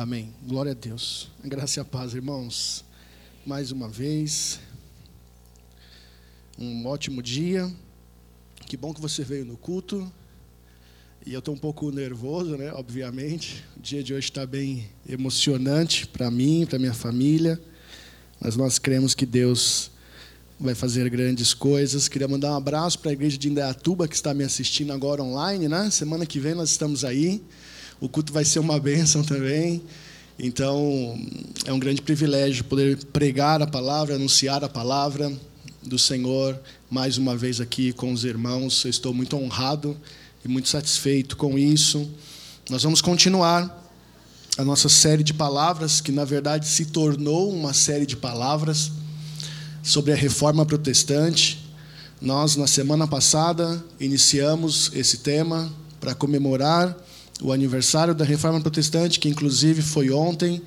Amém. Glória a Deus. Graça e a paz, irmãos. Mais uma vez, um ótimo dia. Que bom que você veio no culto. E eu estou um pouco nervoso, né? Obviamente. O dia de hoje está bem emocionante para mim, para minha família. Mas nós cremos que Deus vai fazer grandes coisas. Queria mandar um abraço para a igreja de Indaiatuba que está me assistindo agora online, né? Semana que vem nós estamos aí. O culto vai ser uma bênção também. Então, é um grande privilégio poder pregar a palavra, anunciar a palavra do Senhor mais uma vez aqui com os irmãos. Eu estou muito honrado e muito satisfeito com isso. Nós vamos continuar a nossa série de palavras, que na verdade se tornou uma série de palavras sobre a reforma protestante. Nós, na semana passada, iniciamos esse tema para comemorar o aniversário da Reforma Protestante, que inclusive foi ontem,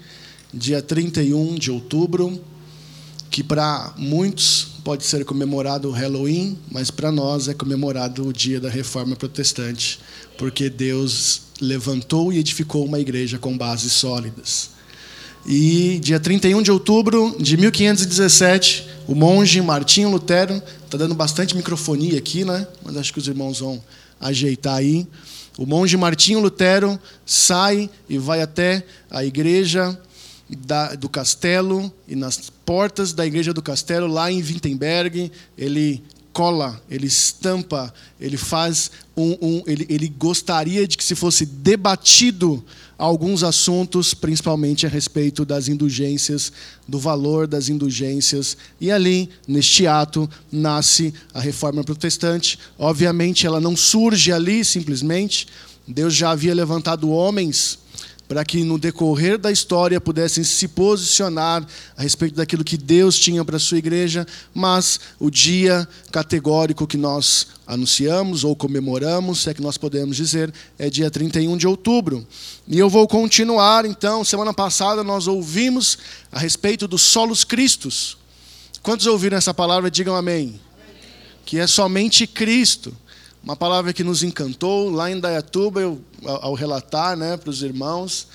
dia 31 de outubro, que para muitos pode ser comemorado o Halloween, mas para nós é comemorado o dia da Reforma Protestante, porque Deus levantou e edificou uma igreja com bases sólidas. E dia 31 de outubro de 1517, o monge Martinho Lutero, está dando bastante microfonia aqui, né? Mas acho que os irmãos vão ajeitar aí. O monge Martinho Lutero sai e vai até a igreja da, do castelo e nas portas da igreja do castelo lá em Wittenberg ele cola, ele estampa, ele faz um, um ele, ele gostaria de que se fosse debatido alguns assuntos, principalmente a respeito das indulgências, do valor das indulgências, e ali, neste ato, nasce a reforma protestante. Obviamente, ela não surge ali simplesmente, Deus já havia levantado homens para que no decorrer da história pudessem se posicionar a respeito daquilo que Deus tinha para a sua igreja, mas o dia categórico que nós anunciamos ou comemoramos, se é que nós podemos dizer, é dia 31 de outubro. E eu vou continuar, então, semana passada nós ouvimos a respeito dos solos cristos. Quantos ouviram essa palavra? Digam amém. amém. Que é somente Cristo. Uma palavra que nos encantou lá em Dayatuba, eu, ao relatar né, para os irmãos,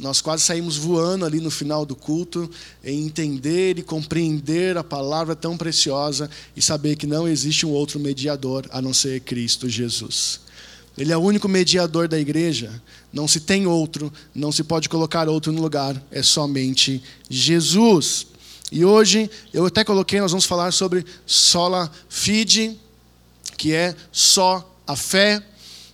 nós quase saímos voando ali no final do culto em entender e compreender a palavra tão preciosa e saber que não existe um outro mediador a não ser Cristo Jesus. Ele é o único mediador da igreja, não se tem outro, não se pode colocar outro no lugar, é somente Jesus. E hoje eu até coloquei, nós vamos falar sobre sola fide, que é só a fé,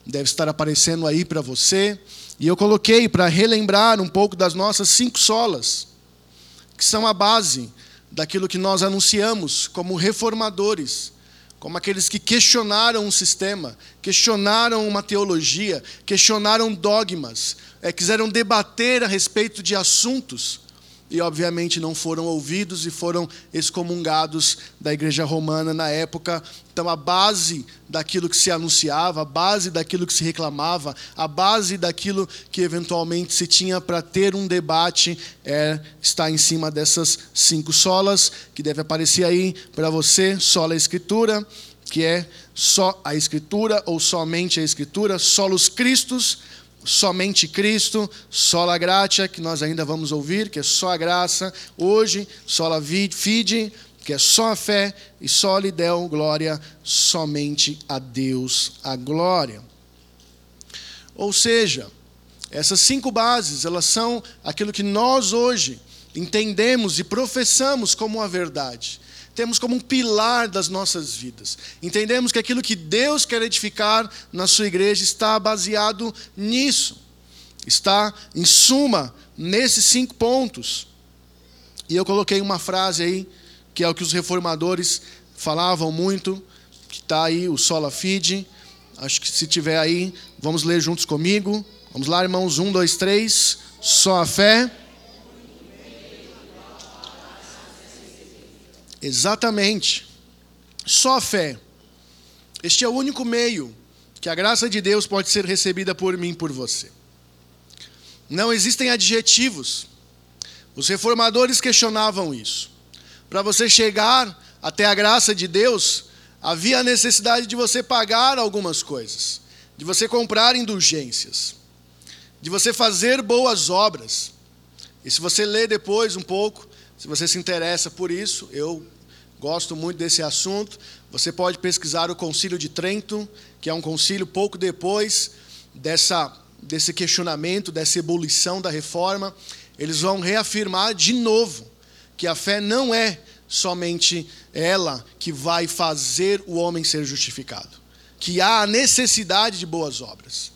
deve estar aparecendo aí para você. E eu coloquei para relembrar um pouco das nossas cinco solas, que são a base daquilo que nós anunciamos como reformadores, como aqueles que questionaram um sistema, questionaram uma teologia, questionaram dogmas, é, quiseram debater a respeito de assuntos e, obviamente, não foram ouvidos e foram excomungados da igreja romana na época. Então, a base daquilo que se anunciava, a base daquilo que se reclamava, a base daquilo que eventualmente se tinha para ter um debate é, está em cima dessas cinco solas, que deve aparecer aí para você: sola Escritura, que é só a Escritura ou somente a Escritura, solos Cristos somente Cristo, sola gratia, que nós ainda vamos ouvir, que é só a graça, hoje, sola fide, que é só a fé, e só lhe deu glória, somente a Deus a glória. Ou seja, essas cinco bases, elas são aquilo que nós hoje entendemos e professamos como a verdade temos como um pilar das nossas vidas. Entendemos que aquilo que Deus quer edificar na sua igreja está baseado nisso. Está, em suma, nesses cinco pontos. E eu coloquei uma frase aí, que é o que os reformadores falavam muito, que está aí, o sola fide. Acho que se tiver aí, vamos ler juntos comigo. Vamos lá, irmãos, um, dois, três. Só a fé. Exatamente. Só a fé. Este é o único meio que a graça de Deus pode ser recebida por mim, por você. Não existem adjetivos. Os reformadores questionavam isso. Para você chegar até a graça de Deus, havia a necessidade de você pagar algumas coisas, de você comprar indulgências, de você fazer boas obras. E se você ler depois um pouco, se você se interessa por isso, eu gosto muito desse assunto. Você pode pesquisar o Concílio de Trento, que é um concílio pouco depois dessa, desse questionamento, dessa ebulição da reforma. Eles vão reafirmar de novo que a fé não é somente ela que vai fazer o homem ser justificado, que há a necessidade de boas obras.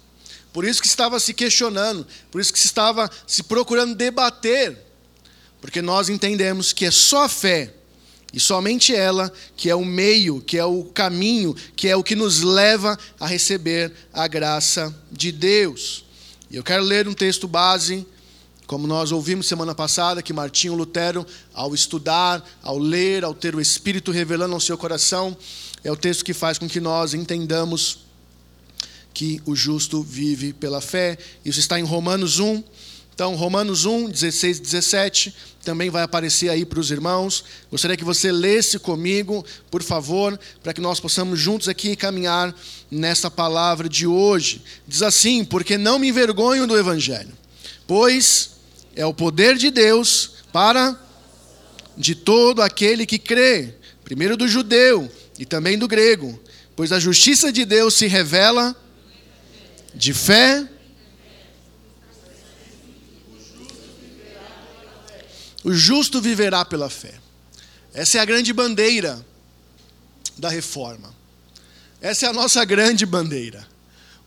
Por isso que estava se questionando, por isso que se estava se procurando debater, porque nós entendemos que é só a fé e somente ela que é o meio, que é o caminho, que é o que nos leva a receber a graça de Deus. E eu quero ler um texto base como nós ouvimos semana passada, que Martinho Lutero, ao estudar, ao ler, ao ter o Espírito revelando ao seu coração, é o texto que faz com que nós entendamos que o justo vive pela fé. Isso está em Romanos 1. Então, Romanos 1, 16 e 17, também vai aparecer aí para os irmãos. Gostaria que você lesse comigo, por favor, para que nós possamos juntos aqui caminhar nessa palavra de hoje. Diz assim: Porque não me envergonho do Evangelho, pois é o poder de Deus para de todo aquele que crê, primeiro do judeu e também do grego, pois a justiça de Deus se revela de fé. O justo viverá pela fé. Essa é a grande bandeira da reforma. Essa é a nossa grande bandeira.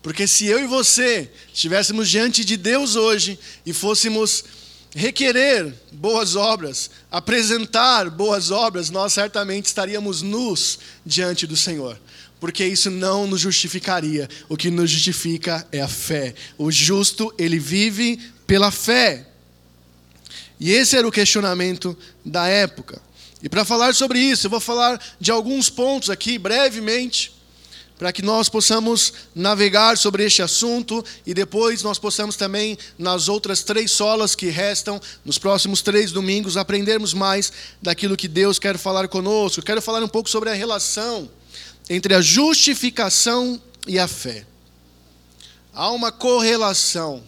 Porque se eu e você estivéssemos diante de Deus hoje e fôssemos requerer boas obras, apresentar boas obras, nós certamente estaríamos nus diante do Senhor. Porque isso não nos justificaria. O que nos justifica é a fé. O justo, ele vive pela fé. E esse era o questionamento da época. E para falar sobre isso, eu vou falar de alguns pontos aqui brevemente para que nós possamos navegar sobre este assunto e depois nós possamos também, nas outras três solas que restam, nos próximos três domingos, aprendermos mais daquilo que Deus quer falar conosco. Quero falar um pouco sobre a relação entre a justificação e a fé. Há uma correlação,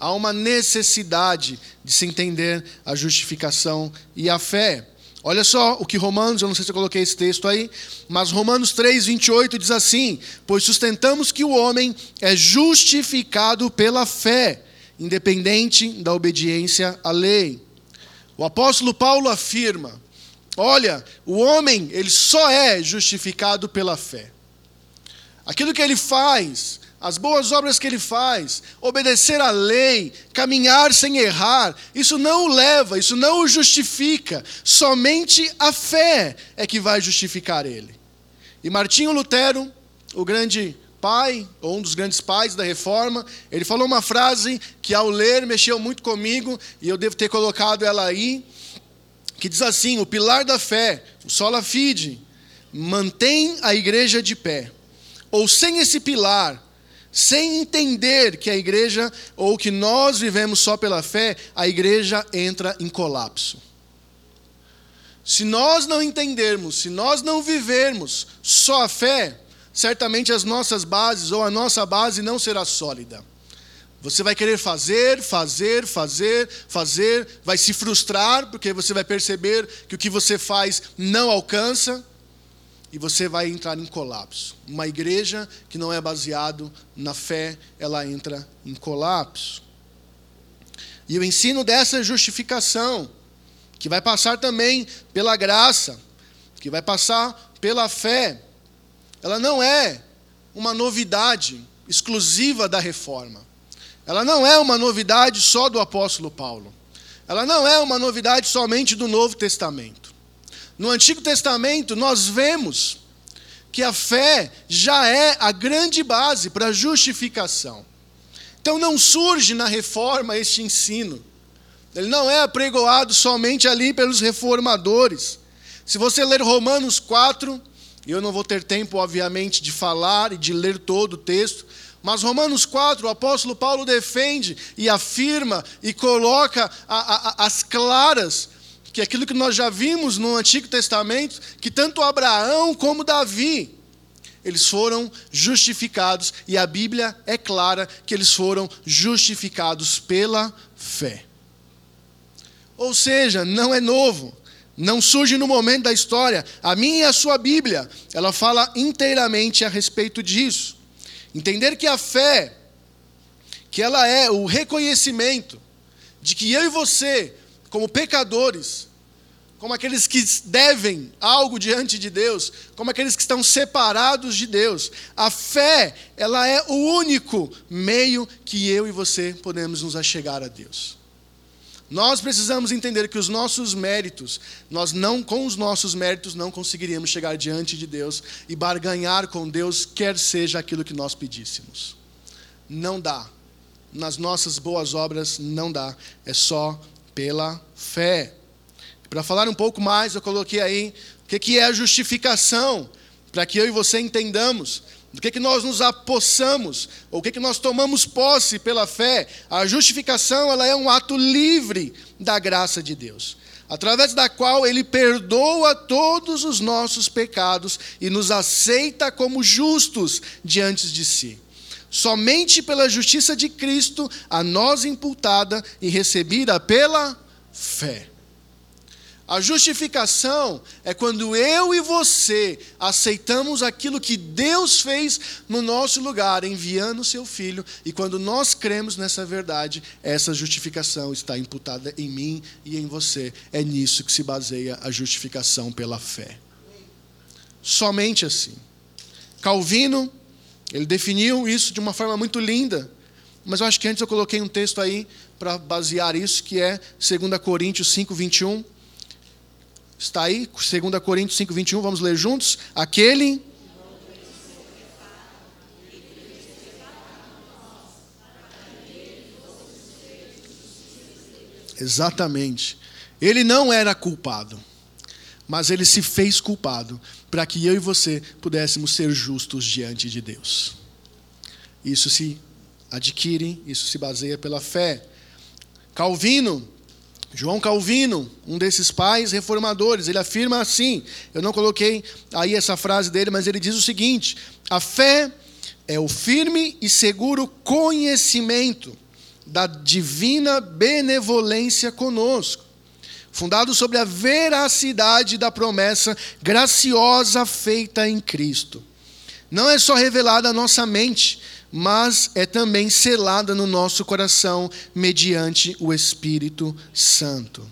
há uma necessidade de se entender a justificação e a fé. Olha só o que Romanos, eu não sei se eu coloquei esse texto aí, mas Romanos 3, 28 diz assim: Pois sustentamos que o homem é justificado pela fé, independente da obediência à lei. O apóstolo Paulo afirma: Olha, o homem, ele só é justificado pela fé. Aquilo que ele faz, as boas obras que ele faz, obedecer à lei, caminhar sem errar, isso não o leva, isso não o justifica. Somente a fé é que vai justificar ele. E Martinho Lutero, o grande pai, ou um dos grandes pais da reforma, ele falou uma frase que ao ler mexeu muito comigo, e eu devo ter colocado ela aí, que diz assim: o pilar da fé, o sola fide, mantém a igreja de pé. Ou sem esse pilar, sem entender que a igreja, ou que nós vivemos só pela fé, a igreja entra em colapso. Se nós não entendermos, se nós não vivermos só a fé, certamente as nossas bases ou a nossa base não será sólida. Você vai querer fazer, fazer, fazer, fazer, vai se frustrar porque você vai perceber que o que você faz não alcança e você vai entrar em colapso. Uma igreja que não é baseado na fé, ela entra em colapso. E o ensino dessa justificação, que vai passar também pela graça, que vai passar pela fé, ela não é uma novidade exclusiva da reforma. Ela não é uma novidade só do apóstolo Paulo. Ela não é uma novidade somente do Novo Testamento. No Antigo Testamento, nós vemos que a fé já é a grande base para a justificação. Então não surge na reforma este ensino. Ele não é apregoado somente ali pelos reformadores. Se você ler Romanos 4, eu não vou ter tempo, obviamente, de falar e de ler todo o texto, mas Romanos 4, o apóstolo Paulo defende e afirma e coloca a, a, as claras que aquilo que nós já vimos no Antigo Testamento, que tanto Abraão como Davi, eles foram justificados, e a Bíblia é clara que eles foram justificados pela fé. Ou seja, não é novo, não surge no momento da história. A minha e a sua Bíblia, ela fala inteiramente a respeito disso. Entender que a fé, que ela é o reconhecimento de que eu e você, como pecadores, como aqueles que devem algo diante de Deus, como aqueles que estão separados de Deus. A fé, ela é o único meio que eu e você podemos nos achegar a Deus. Nós precisamos entender que os nossos méritos, nós não com os nossos méritos não conseguiríamos chegar diante de Deus e barganhar com Deus, quer seja aquilo que nós pedíssemos. Não dá. Nas nossas boas obras não dá, é só pela fé. Para falar um pouco mais, eu coloquei aí o que é a justificação, para que eu e você entendamos do que, que nós nos apossamos, ou o que, que nós tomamos posse pela fé. A justificação ela é um ato livre da graça de Deus, através da qual Ele perdoa todos os nossos pecados e nos aceita como justos diante de si. Somente pela justiça de Cristo, a nós imputada e recebida pela fé. A justificação é quando eu e você aceitamos aquilo que Deus fez no nosso lugar, enviando o seu filho, e quando nós cremos nessa verdade, essa justificação está imputada em mim e em você. É nisso que se baseia a justificação pela fé. Somente assim. Calvino, ele definiu isso de uma forma muito linda, mas eu acho que antes eu coloquei um texto aí para basear isso, que é 2 Coríntios 5, 21 Está aí, 2 Coríntios 5, 21, vamos ler juntos? Aquele. Exatamente. Ele não era culpado, mas ele se fez culpado para que eu e você pudéssemos ser justos diante de Deus. Isso se adquire, isso se baseia pela fé. Calvino João Calvino, um desses pais reformadores, ele afirma assim: eu não coloquei aí essa frase dele, mas ele diz o seguinte: a fé é o firme e seguro conhecimento da divina benevolência conosco, fundado sobre a veracidade da promessa graciosa feita em Cristo. Não é só revelada à nossa mente, mas é também selada no nosso coração mediante o Espírito Santo.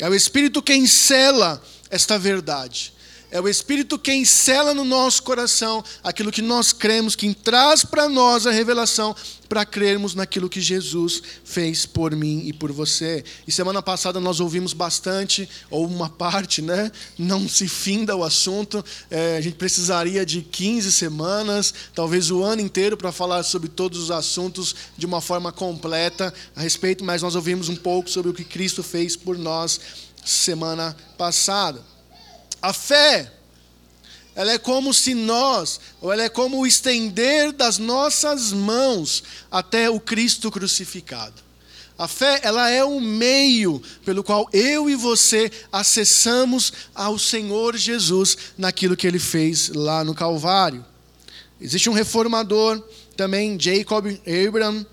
É o Espírito quem sela esta verdade. É o Espírito quem sela no nosso coração aquilo que nós cremos, quem traz para nós a revelação para crermos naquilo que Jesus fez por mim e por você. E semana passada nós ouvimos bastante, ou uma parte, né? Não se finda o assunto. É, a gente precisaria de 15 semanas, talvez o ano inteiro, para falar sobre todos os assuntos de uma forma completa a respeito, mas nós ouvimos um pouco sobre o que Cristo fez por nós semana passada. A fé, ela é como se nós, ou ela é como o estender das nossas mãos até o Cristo crucificado. A fé, ela é o meio pelo qual eu e você acessamos ao Senhor Jesus naquilo que ele fez lá no Calvário. Existe um reformador também, Jacob Abraham,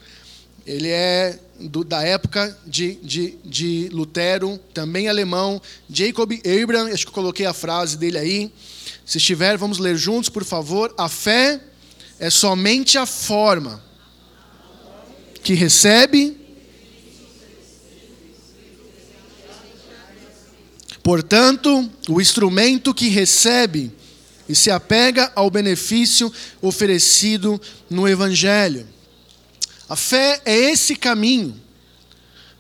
ele é do, da época de, de, de Lutero, também alemão, Jacob Abraham, acho que eu coloquei a frase dele aí. Se estiver, vamos ler juntos, por favor. A fé é somente a forma que recebe. Portanto, o instrumento que recebe e se apega ao benefício oferecido no Evangelho. A fé é esse caminho.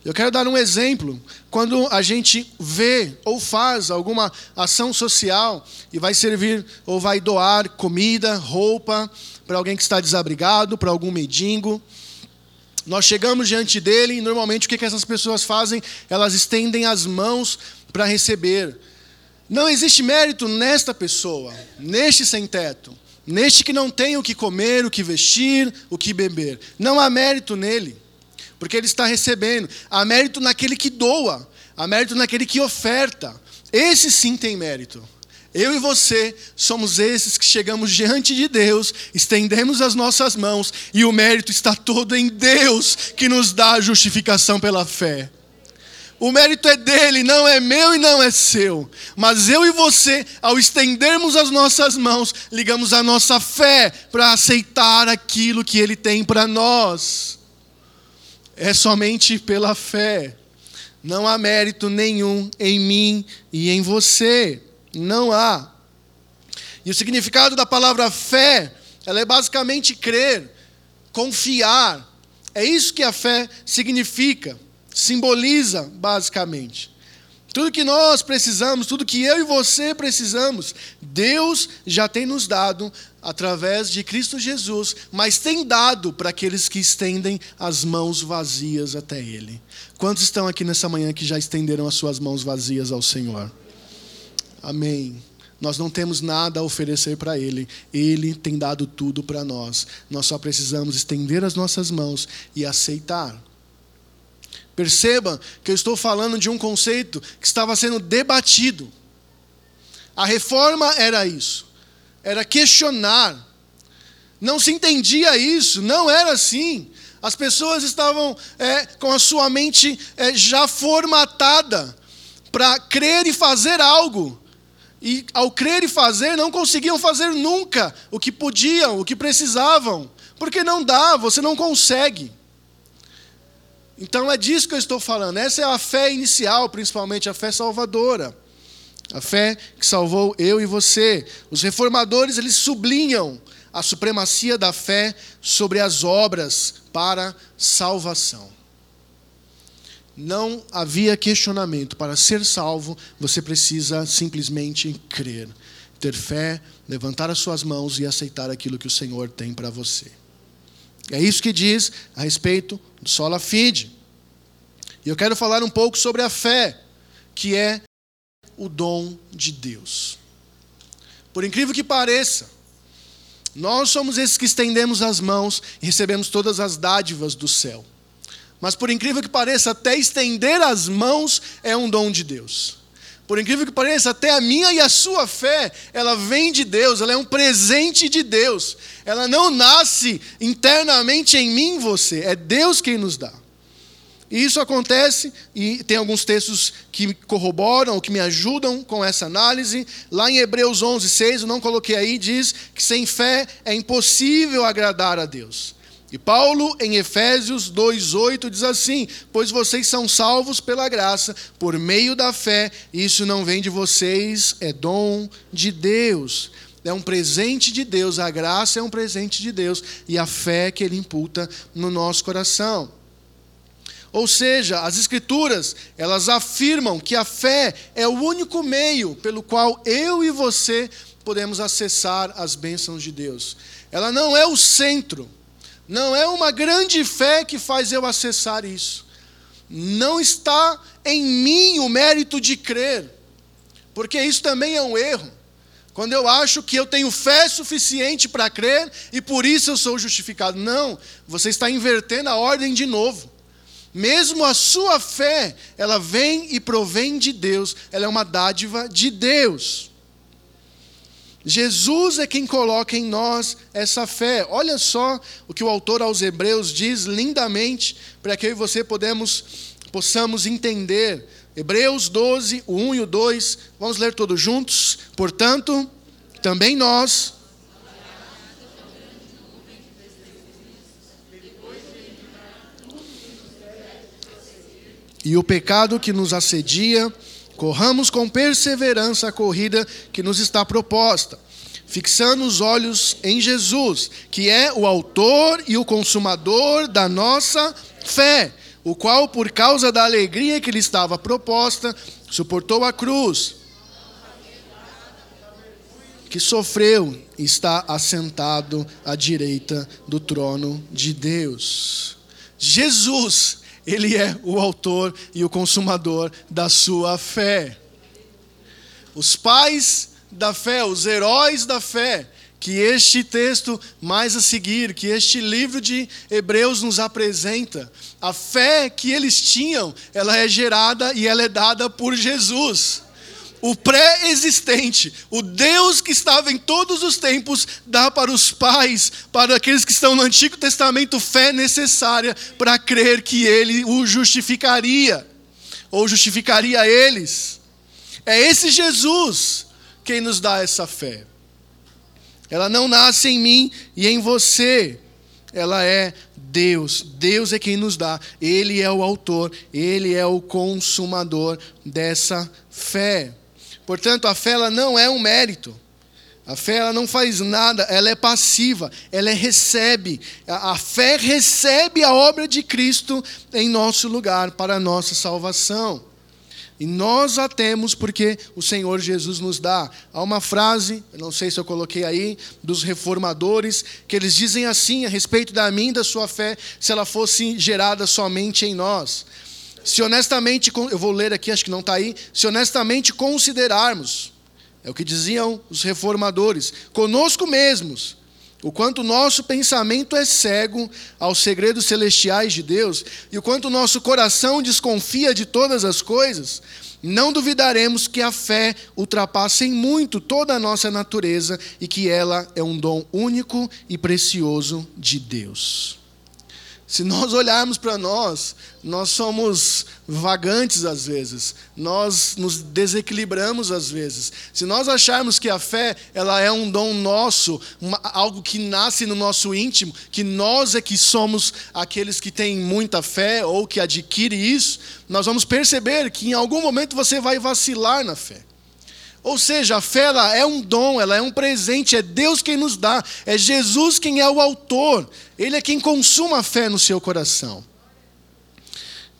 Eu quero dar um exemplo. Quando a gente vê ou faz alguma ação social e vai servir ou vai doar comida, roupa para alguém que está desabrigado, para algum mendigo, Nós chegamos diante dele e normalmente o que, que essas pessoas fazem? Elas estendem as mãos para receber. Não existe mérito nesta pessoa, neste sem-teto, neste que não tem o que comer, o que vestir, o que beber. Não há mérito nele, porque ele está recebendo. Há mérito naquele que doa, há mérito naquele que oferta. Esse sim tem mérito. Eu e você somos esses que chegamos diante de Deus, estendemos as nossas mãos e o mérito está todo em Deus que nos dá a justificação pela fé. O mérito é dele, não é meu e não é seu. Mas eu e você, ao estendermos as nossas mãos, ligamos a nossa fé para aceitar aquilo que ele tem para nós. É somente pela fé. Não há mérito nenhum em mim e em você. Não há. E o significado da palavra fé, ela é basicamente crer, confiar. É isso que a fé significa, simboliza basicamente. Tudo que nós precisamos, tudo que eu e você precisamos, Deus já tem nos dado através de Cristo Jesus, mas tem dado para aqueles que estendem as mãos vazias até Ele. Quantos estão aqui nessa manhã que já estenderam as suas mãos vazias ao Senhor? Amém. Nós não temos nada a oferecer para Ele. Ele tem dado tudo para nós. Nós só precisamos estender as nossas mãos e aceitar. Perceba que eu estou falando de um conceito que estava sendo debatido. A reforma era isso, era questionar. Não se entendia isso, não era assim. As pessoas estavam é, com a sua mente é, já formatada para crer e fazer algo e ao crer e fazer, não conseguiam fazer nunca o que podiam, o que precisavam, porque não dá, você não consegue. Então é disso que eu estou falando. Essa é a fé inicial, principalmente a fé salvadora. A fé que salvou eu e você. Os reformadores, eles sublinham a supremacia da fé sobre as obras para salvação não havia questionamento. Para ser salvo, você precisa simplesmente crer, ter fé, levantar as suas mãos e aceitar aquilo que o Senhor tem para você. É isso que diz a respeito sola fide. E eu quero falar um pouco sobre a fé, que é o dom de Deus. Por incrível que pareça, nós somos esses que estendemos as mãos e recebemos todas as dádivas do céu. Mas por incrível que pareça, até estender as mãos é um dom de Deus. Por incrível que pareça, até a minha e a sua fé, ela vem de Deus, ela é um presente de Deus. Ela não nasce internamente em mim, você, é Deus quem nos dá. E isso acontece, e tem alguns textos que corroboram, que me ajudam com essa análise. Lá em Hebreus 11, 6, eu não coloquei aí, diz que sem fé é impossível agradar a Deus. E Paulo, em Efésios 2,8, diz assim: Pois vocês são salvos pela graça, por meio da fé, isso não vem de vocês, é dom de Deus. É um presente de Deus, a graça é um presente de Deus, e a fé que Ele imputa no nosso coração. Ou seja, as Escrituras, elas afirmam que a fé é o único meio pelo qual eu e você podemos acessar as bênçãos de Deus. Ela não é o centro não é uma grande fé que faz eu acessar isso. Não está em mim o mérito de crer, porque isso também é um erro. Quando eu acho que eu tenho fé suficiente para crer e por isso eu sou justificado. Não, você está invertendo a ordem de novo. Mesmo a sua fé, ela vem e provém de Deus, ela é uma dádiva de Deus. Jesus é quem coloca em nós essa fé. Olha só o que o autor aos Hebreus diz lindamente, para que eu e você podemos, possamos entender. Hebreus 12, o 1 e o 2. Vamos ler todos juntos. Portanto, também nós. E o pecado que nos assedia Corramos com perseverança a corrida que nos está proposta, fixando os olhos em Jesus, que é o autor e o consumador da nossa fé, o qual, por causa da alegria que lhe estava proposta, suportou a cruz, que sofreu e está assentado à direita do trono de Deus. Jesus, ele é o autor e o consumador da sua fé. Os pais da fé, os heróis da fé, que este texto mais a seguir, que este livro de Hebreus nos apresenta, a fé que eles tinham, ela é gerada e ela é dada por Jesus. O pré-existente, o Deus que estava em todos os tempos, dá para os pais, para aqueles que estão no Antigo Testamento, fé necessária para crer que ele o justificaria, ou justificaria eles. É esse Jesus quem nos dá essa fé. Ela não nasce em mim e em você. Ela é Deus. Deus é quem nos dá. Ele é o autor, ele é o consumador dessa fé. Portanto, a fé ela não é um mérito. A fé ela não faz nada, ela é passiva, ela é recebe. A, a fé recebe a obra de Cristo em nosso lugar para a nossa salvação. E nós a temos porque o Senhor Jesus nos dá. Há uma frase, não sei se eu coloquei aí, dos reformadores, que eles dizem assim a respeito da mim da sua fé, se ela fosse gerada somente em nós. Se honestamente, eu vou ler aqui, acho que não está aí, se honestamente considerarmos, é o que diziam os reformadores, conosco mesmos, o quanto nosso pensamento é cego aos segredos celestiais de Deus e o quanto nosso coração desconfia de todas as coisas, não duvidaremos que a fé ultrapassa em muito toda a nossa natureza e que ela é um dom único e precioso de Deus. Se nós olharmos para nós, nós somos vagantes às vezes, nós nos desequilibramos às vezes. Se nós acharmos que a fé ela é um dom nosso, uma, algo que nasce no nosso íntimo, que nós é que somos aqueles que têm muita fé ou que adquire isso, nós vamos perceber que em algum momento você vai vacilar na fé. Ou seja, a fé ela é um dom, ela é um presente, é Deus quem nos dá, é Jesus quem é o autor, Ele é quem consuma a fé no seu coração.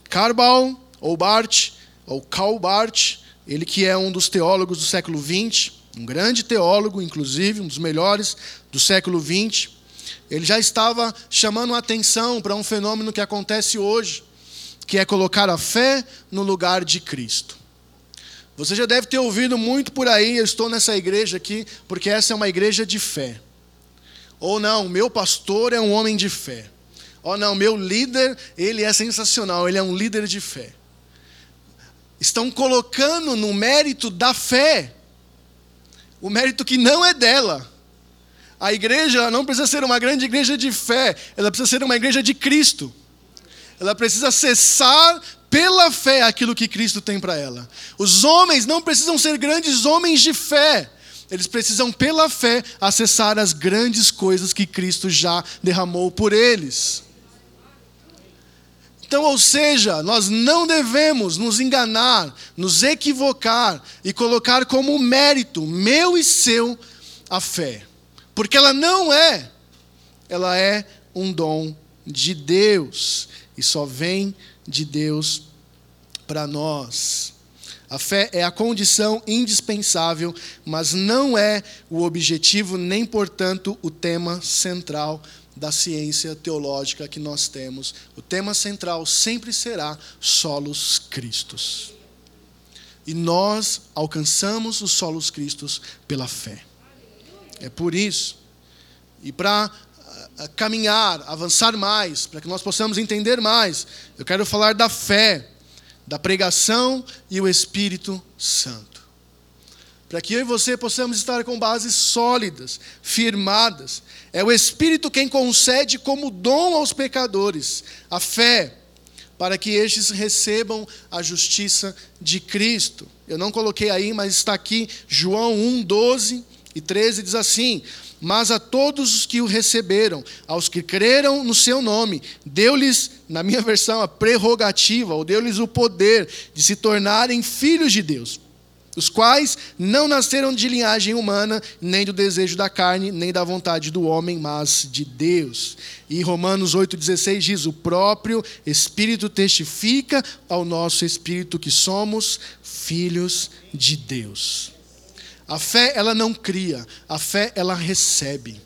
Carbal, ou Bart, ou Karl Barth, ele que é um dos teólogos do século XX, um grande teólogo, inclusive, um dos melhores do século XX, ele já estava chamando a atenção para um fenômeno que acontece hoje, que é colocar a fé no lugar de Cristo. Você já deve ter ouvido muito por aí, eu estou nessa igreja aqui, porque essa é uma igreja de fé. Ou não, meu pastor é um homem de fé. Ou não, meu líder, ele é sensacional, ele é um líder de fé. Estão colocando no mérito da fé, o mérito que não é dela. A igreja não precisa ser uma grande igreja de fé, ela precisa ser uma igreja de Cristo. Ela precisa cessar fé aquilo que Cristo tem para ela. Os homens não precisam ser grandes homens de fé. Eles precisam, pela fé, acessar as grandes coisas que Cristo já derramou por eles. Então, ou seja, nós não devemos nos enganar, nos equivocar e colocar como mérito meu e seu a fé. Porque ela não é, ela é um dom de Deus e só vem de Deus para nós. A fé é a condição indispensável, mas não é o objetivo, nem, portanto, o tema central da ciência teológica que nós temos. O tema central sempre será solos Cristos. E nós alcançamos os solos Cristos pela fé. É por isso. E para caminhar, avançar mais, para que nós possamos entender mais. Eu quero falar da fé, da pregação e o Espírito Santo. Para que eu e você possamos estar com bases sólidas, firmadas. É o Espírito quem concede como dom aos pecadores a fé, para que estes recebam a justiça de Cristo. Eu não coloquei aí, mas está aqui, João 1, 12 e 13 diz assim: mas a todos os que o receberam, aos que creram no seu nome, deu-lhes, na minha versão, a prerrogativa, ou deu-lhes o poder de se tornarem filhos de Deus, os quais não nasceram de linhagem humana, nem do desejo da carne, nem da vontade do homem, mas de Deus. E Romanos 8,16 diz: O próprio Espírito testifica ao nosso espírito que somos filhos de Deus. A fé, ela não cria, a fé, ela recebe.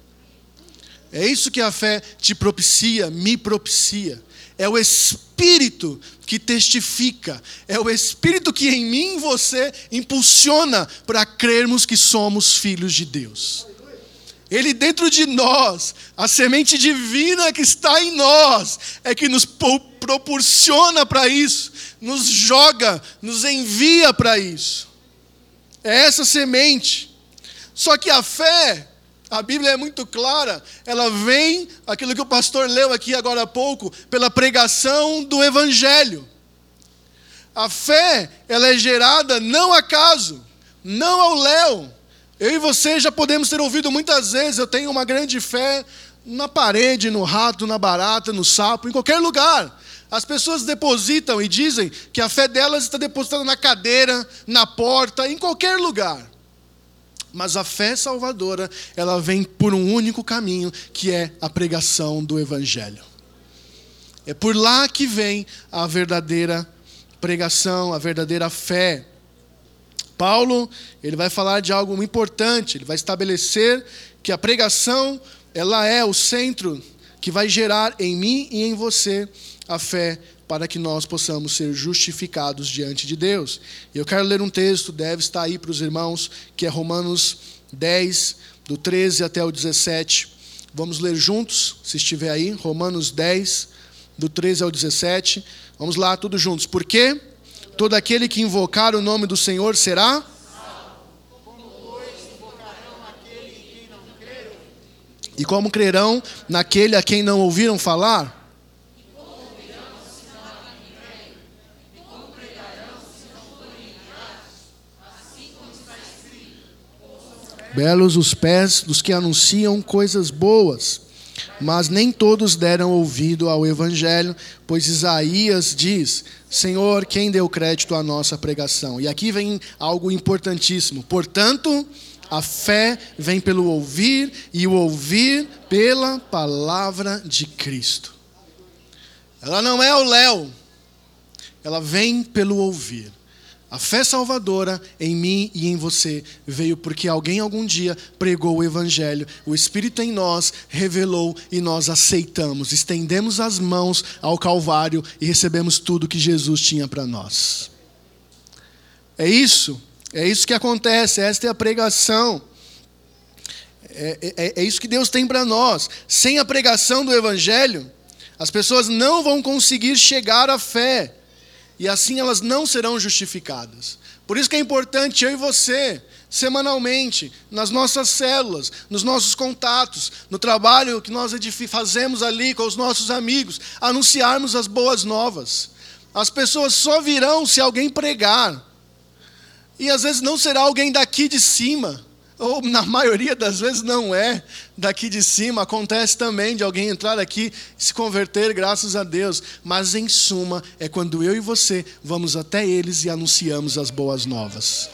É isso que a fé te propicia, me propicia. É o Espírito que testifica, é o Espírito que em mim e você impulsiona para crermos que somos filhos de Deus. Ele dentro de nós, a semente divina que está em nós, é que nos proporciona para isso, nos joga, nos envia para isso. É essa semente. Só que a fé, a Bíblia é muito clara, ela vem, aquilo que o pastor leu aqui agora há pouco, pela pregação do Evangelho. A fé, ela é gerada não acaso, não ao léu. Eu e você já podemos ter ouvido muitas vezes, eu tenho uma grande fé na parede, no rato, na barata, no sapo, em qualquer lugar. As pessoas depositam e dizem que a fé delas está depositada na cadeira, na porta, em qualquer lugar. Mas a fé salvadora, ela vem por um único caminho, que é a pregação do Evangelho. É por lá que vem a verdadeira pregação, a verdadeira fé. Paulo, ele vai falar de algo importante, ele vai estabelecer que a pregação, ela é o centro que vai gerar em mim e em você a fé para que nós possamos ser justificados diante de Deus. Eu quero ler um texto, deve estar aí para os irmãos, que é Romanos 10, do 13 até o 17. Vamos ler juntos, se estiver aí, Romanos 10, do 13 ao 17. Vamos lá, todos juntos. Porque todo aquele que invocar o nome do Senhor será E como crerão naquele a quem não ouviram falar? Belos os pés dos que anunciam coisas boas, mas nem todos deram ouvido ao Evangelho, pois Isaías diz: Senhor, quem deu crédito à nossa pregação? E aqui vem algo importantíssimo. Portanto, a fé vem pelo ouvir, e o ouvir pela palavra de Cristo. Ela não é o léu, ela vem pelo ouvir. A fé salvadora em mim e em você veio porque alguém algum dia pregou o Evangelho, o Espírito em nós revelou e nós aceitamos, estendemos as mãos ao Calvário e recebemos tudo que Jesus tinha para nós. É isso, é isso que acontece, esta é a pregação. É, é, é isso que Deus tem para nós. Sem a pregação do Evangelho, as pessoas não vão conseguir chegar à fé e assim elas não serão justificadas. Por isso que é importante eu e você, semanalmente, nas nossas células, nos nossos contatos, no trabalho que nós fazemos ali com os nossos amigos, anunciarmos as boas novas. As pessoas só virão se alguém pregar. E às vezes não será alguém daqui de cima, ou na maioria das vezes não é daqui de cima, acontece também de alguém entrar aqui se converter, graças a Deus, mas em suma é quando eu e você vamos até eles e anunciamos as boas novas.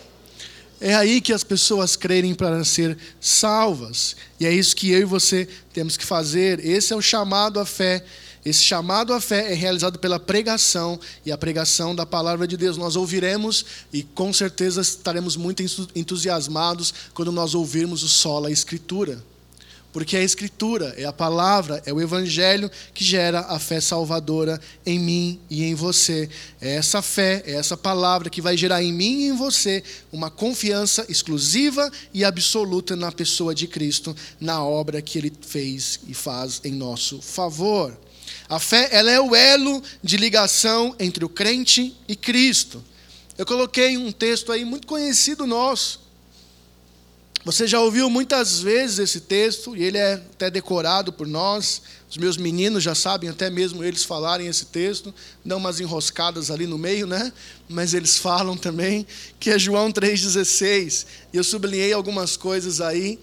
É aí que as pessoas creem para ser salvas, e é isso que eu e você temos que fazer. Esse é o chamado à fé esse chamado à fé é realizado pela pregação e a pregação da palavra de Deus. Nós ouviremos e com certeza estaremos muito entusiasmados quando nós ouvirmos o solo, a Escritura. Porque é a Escritura, é a palavra, é o Evangelho que gera a fé salvadora em mim e em você. É essa fé, é essa palavra que vai gerar em mim e em você uma confiança exclusiva e absoluta na pessoa de Cristo, na obra que Ele fez e faz em nosso favor. A fé ela é o elo de ligação entre o crente e Cristo. Eu coloquei um texto aí muito conhecido nosso. Você já ouviu muitas vezes esse texto, e ele é até decorado por nós. Os meus meninos já sabem, até mesmo eles falarem esse texto, não umas enroscadas ali no meio, né? Mas eles falam também, que é João 3,16. E eu sublinhei algumas coisas aí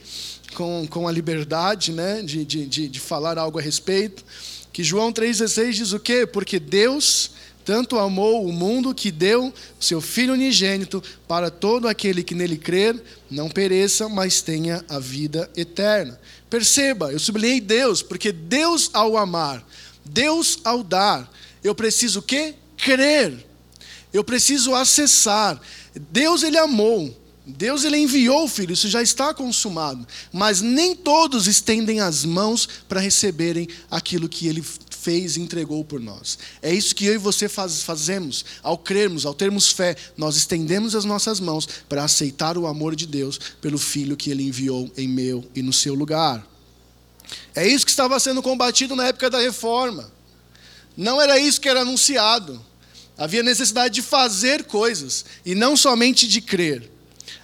com, com a liberdade né? de, de, de, de falar algo a respeito. Que João 3,16 diz o quê? Porque Deus tanto amou o mundo que deu seu Filho unigênito para todo aquele que nele crer, não pereça, mas tenha a vida eterna. Perceba, eu sublinhei Deus, porque Deus ao amar, Deus ao dar, eu preciso o quê? Crer. Eu preciso acessar. Deus ele amou, Deus ele enviou o filho, isso já está consumado, mas nem todos estendem as mãos para receberem aquilo que ele fez e entregou por nós. É isso que eu e você faz, fazemos ao crermos, ao termos fé, nós estendemos as nossas mãos para aceitar o amor de Deus pelo filho que ele enviou em meu e no seu lugar. É isso que estava sendo combatido na época da reforma. Não era isso que era anunciado. Havia necessidade de fazer coisas e não somente de crer.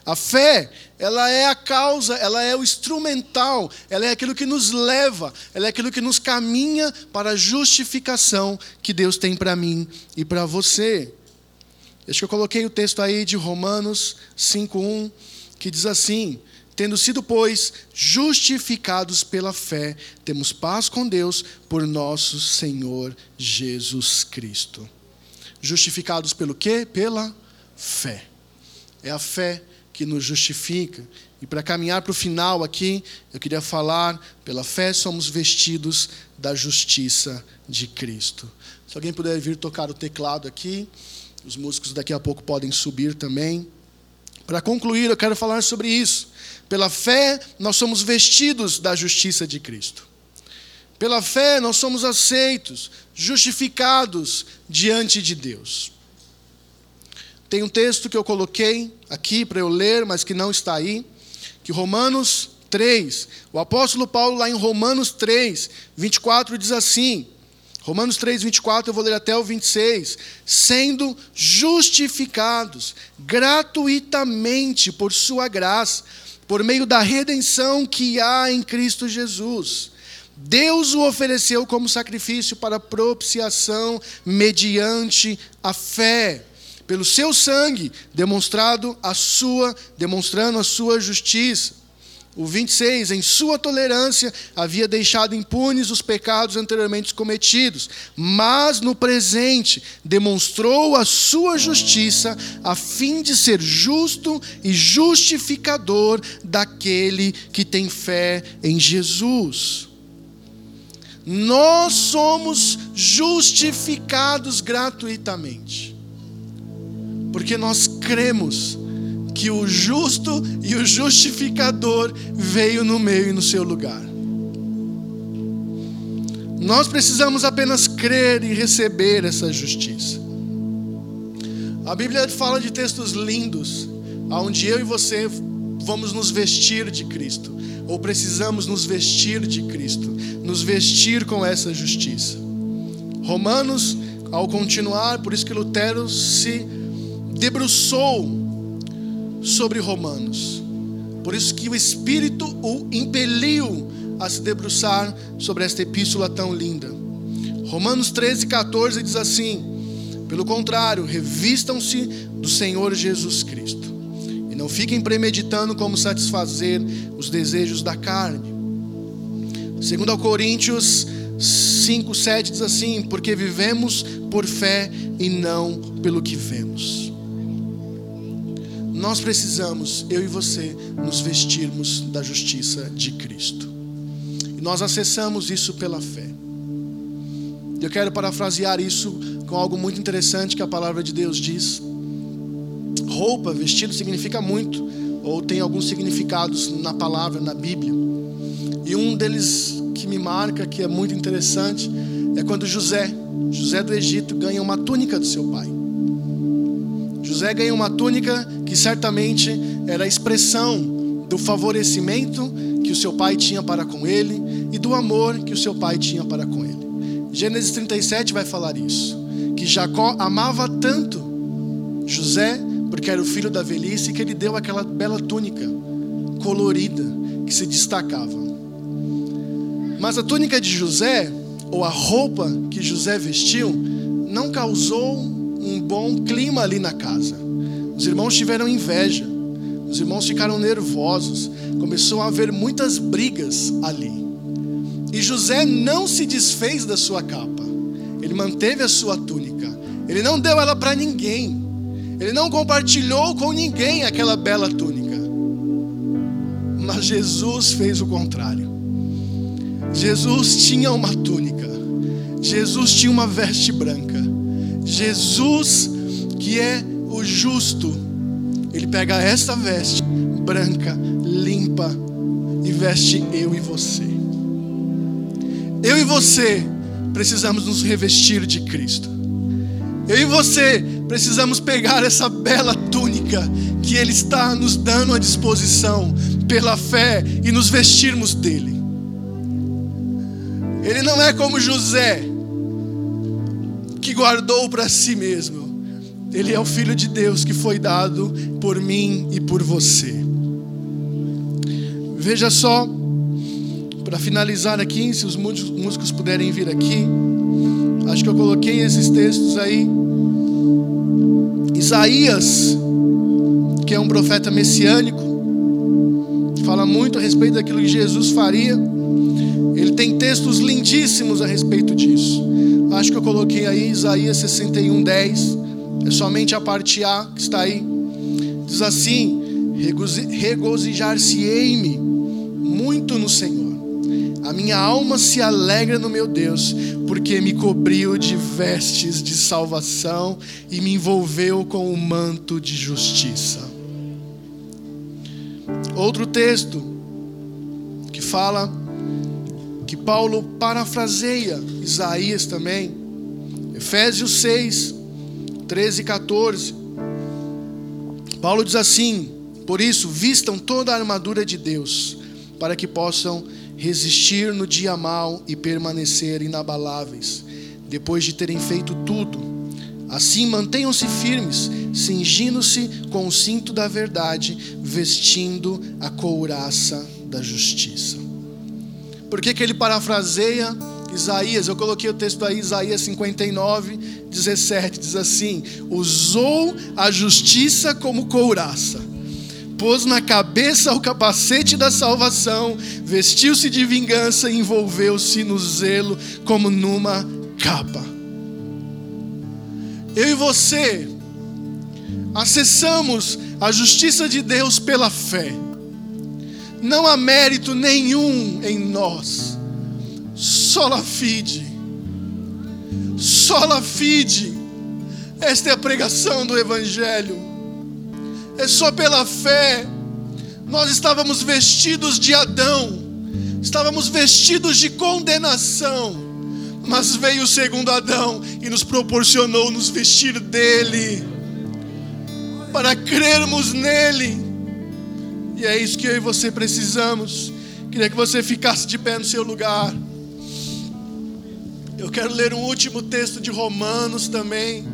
A fé, ela é a causa, ela é o instrumental, ela é aquilo que nos leva, ela é aquilo que nos caminha para a justificação que Deus tem para mim e para você. Acho que eu coloquei o texto aí de Romanos 5:1, que diz assim: Tendo sido, pois, justificados pela fé, temos paz com Deus por nosso Senhor Jesus Cristo. Justificados pelo quê? Pela fé. É a fé que nos justifica. E para caminhar para o final aqui, eu queria falar: pela fé somos vestidos da justiça de Cristo. Se alguém puder vir tocar o teclado aqui, os músicos daqui a pouco podem subir também. Para concluir, eu quero falar sobre isso. Pela fé, nós somos vestidos da justiça de Cristo. Pela fé, nós somos aceitos, justificados diante de Deus. Tem um texto que eu coloquei aqui para eu ler, mas que não está aí, que Romanos 3, o apóstolo Paulo lá em Romanos 3, 24 diz assim: Romanos 3, 24, eu vou ler até o 26. Sendo justificados gratuitamente por Sua graça, por meio da redenção que há em Cristo Jesus. Deus o ofereceu como sacrifício para propiciação mediante a fé pelo seu sangue, demonstrado a sua, demonstrando a sua justiça. O 26, em sua tolerância, havia deixado impunes os pecados anteriormente cometidos, mas no presente demonstrou a sua justiça, a fim de ser justo e justificador daquele que tem fé em Jesus. Nós somos justificados gratuitamente porque nós cremos que o justo e o justificador veio no meio e no seu lugar. Nós precisamos apenas crer e receber essa justiça. A Bíblia fala de textos lindos, onde eu e você vamos nos vestir de Cristo, ou precisamos nos vestir de Cristo, nos vestir com essa justiça. Romanos, ao continuar, por isso que Lutero se debruçou sobre Romanos. Por isso que o Espírito o impeliu a se debruçar sobre esta epístola tão linda. Romanos 13, 14 diz assim: Pelo contrário, revistam-se do Senhor Jesus Cristo. E não fiquem premeditando como satisfazer os desejos da carne. Segundo Coríntios 5, 7 diz assim: Porque vivemos por fé e não pelo que vemos nós precisamos, eu e você, nos vestirmos da justiça de Cristo. E nós acessamos isso pela fé. Eu quero parafrasear isso com algo muito interessante que a palavra de Deus diz. Roupa, vestido significa muito, ou tem alguns significados na palavra, na Bíblia. E um deles que me marca, que é muito interessante, é quando José, José do Egito, ganha uma túnica do seu pai. José ganha uma túnica que certamente era a expressão do favorecimento que o seu pai tinha para com ele e do amor que o seu pai tinha para com ele. Gênesis 37 vai falar isso, que Jacó amava tanto José, porque era o filho da velhice, que ele deu aquela bela túnica colorida que se destacava. Mas a túnica de José, ou a roupa que José vestiu, não causou um bom clima ali na casa. Os irmãos tiveram inveja, os irmãos ficaram nervosos, começou a haver muitas brigas ali. E José não se desfez da sua capa, ele manteve a sua túnica, ele não deu ela para ninguém, ele não compartilhou com ninguém aquela bela túnica. Mas Jesus fez o contrário. Jesus tinha uma túnica, Jesus tinha uma veste branca. Jesus, que é o justo, Ele pega essa veste branca, limpa, e veste eu e você. Eu e você precisamos nos revestir de Cristo. Eu e você precisamos pegar essa bela túnica que Ele está nos dando à disposição pela fé e nos vestirmos dele. Ele não é como José, que guardou para si mesmo. Ele é o Filho de Deus que foi dado por mim e por você. Veja só, para finalizar aqui, se os músicos puderem vir aqui, acho que eu coloquei esses textos aí. Isaías, que é um profeta messiânico, fala muito a respeito daquilo que Jesus faria. Ele tem textos lindíssimos a respeito disso. Acho que eu coloquei aí Isaías 61, 10. É somente a parte A que está aí. Diz assim: Regozijar-se-ei-me muito no Senhor. A minha alma se alegra no meu Deus, porque me cobriu de vestes de salvação e me envolveu com o manto de justiça. Outro texto que fala que Paulo parafraseia Isaías também, Efésios 6, 13 e 14. Paulo diz assim: Por isso, vistam toda a armadura de Deus, para que possam resistir no dia mau e permanecer inabaláveis, depois de terem feito tudo. Assim, mantenham-se firmes, cingindo-se com o cinto da verdade, vestindo a couraça da justiça. Por que, que ele parafraseia Isaías? Eu coloquei o texto aí, Isaías 59, 17, diz assim: Usou a justiça como couraça, pôs na cabeça o capacete da salvação, vestiu-se de vingança e envolveu-se no zelo como numa capa. Eu e você acessamos a justiça de Deus pela fé não há mérito nenhum em nós. Sola fide. Sola fide. Esta é a pregação do Evangelho. É só pela fé. Nós estávamos vestidos de Adão, estávamos vestidos de condenação, mas veio o segundo Adão e nos proporcionou nos vestir dele, para crermos nele e é isso que eu e você precisamos. Queria que você ficasse de pé no seu lugar. Eu quero ler um último texto de Romanos também.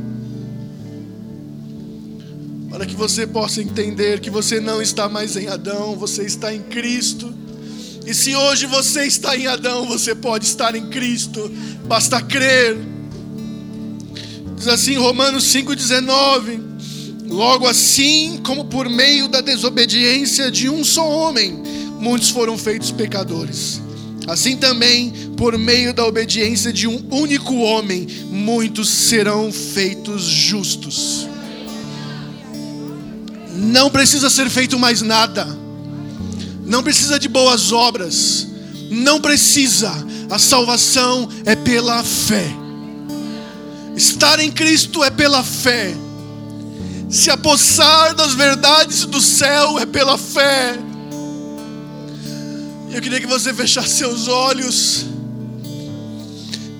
Para que você possa entender que você não está mais em Adão, você está em Cristo. E se hoje você está em Adão, você pode estar em Cristo. Basta crer. Diz assim Romanos 5,19. Logo assim, como por meio da desobediência de um só homem, muitos foram feitos pecadores. Assim também, por meio da obediência de um único homem, muitos serão feitos justos. Não precisa ser feito mais nada, não precisa de boas obras, não precisa, a salvação é pela fé. Estar em Cristo é pela fé se apossar das verdades do céu é pela fé. Eu queria que você fechasse seus olhos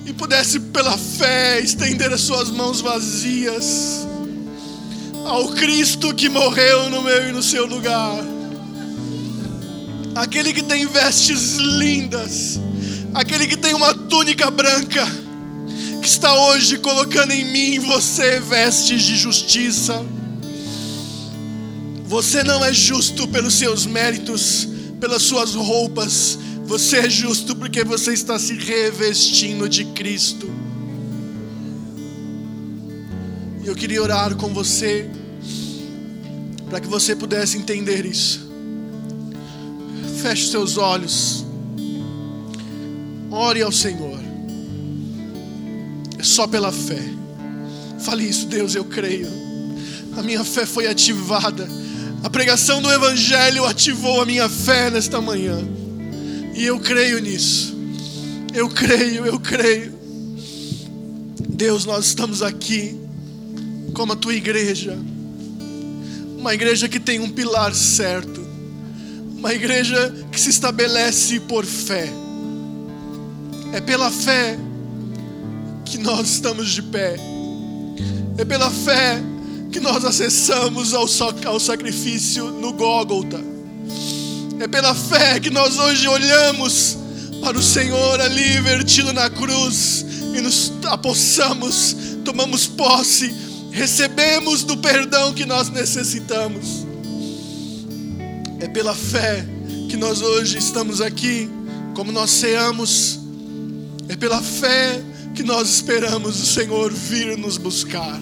e pudesse, pela fé, estender as suas mãos vazias ao Cristo que morreu no meu e no seu lugar. Aquele que tem vestes lindas, aquele que tem uma túnica branca, que está hoje colocando em mim você vestes de justiça. Você não é justo pelos seus méritos, pelas suas roupas. Você é justo porque você está se revestindo de Cristo. E eu queria orar com você, para que você pudesse entender isso. Feche seus olhos, ore ao Senhor, é só pela fé. Fale isso, Deus, eu creio. A minha fé foi ativada a pregação do Evangelho ativou a minha fé nesta manhã. E eu creio nisso. Eu creio, eu creio. Deus, nós estamos aqui como a tua igreja, uma igreja que tem um pilar certo, uma igreja que se estabelece por fé. É pela fé que nós estamos de pé, é pela fé que nós acessamos ao, ao sacrifício no Gólgota. É pela fé que nós hoje olhamos para o Senhor ali vertido na cruz e nos apossamos, tomamos posse recebemos do perdão que nós necessitamos. É pela fé que nós hoje estamos aqui, como nós ceamos. É pela fé que nós esperamos o Senhor vir nos buscar.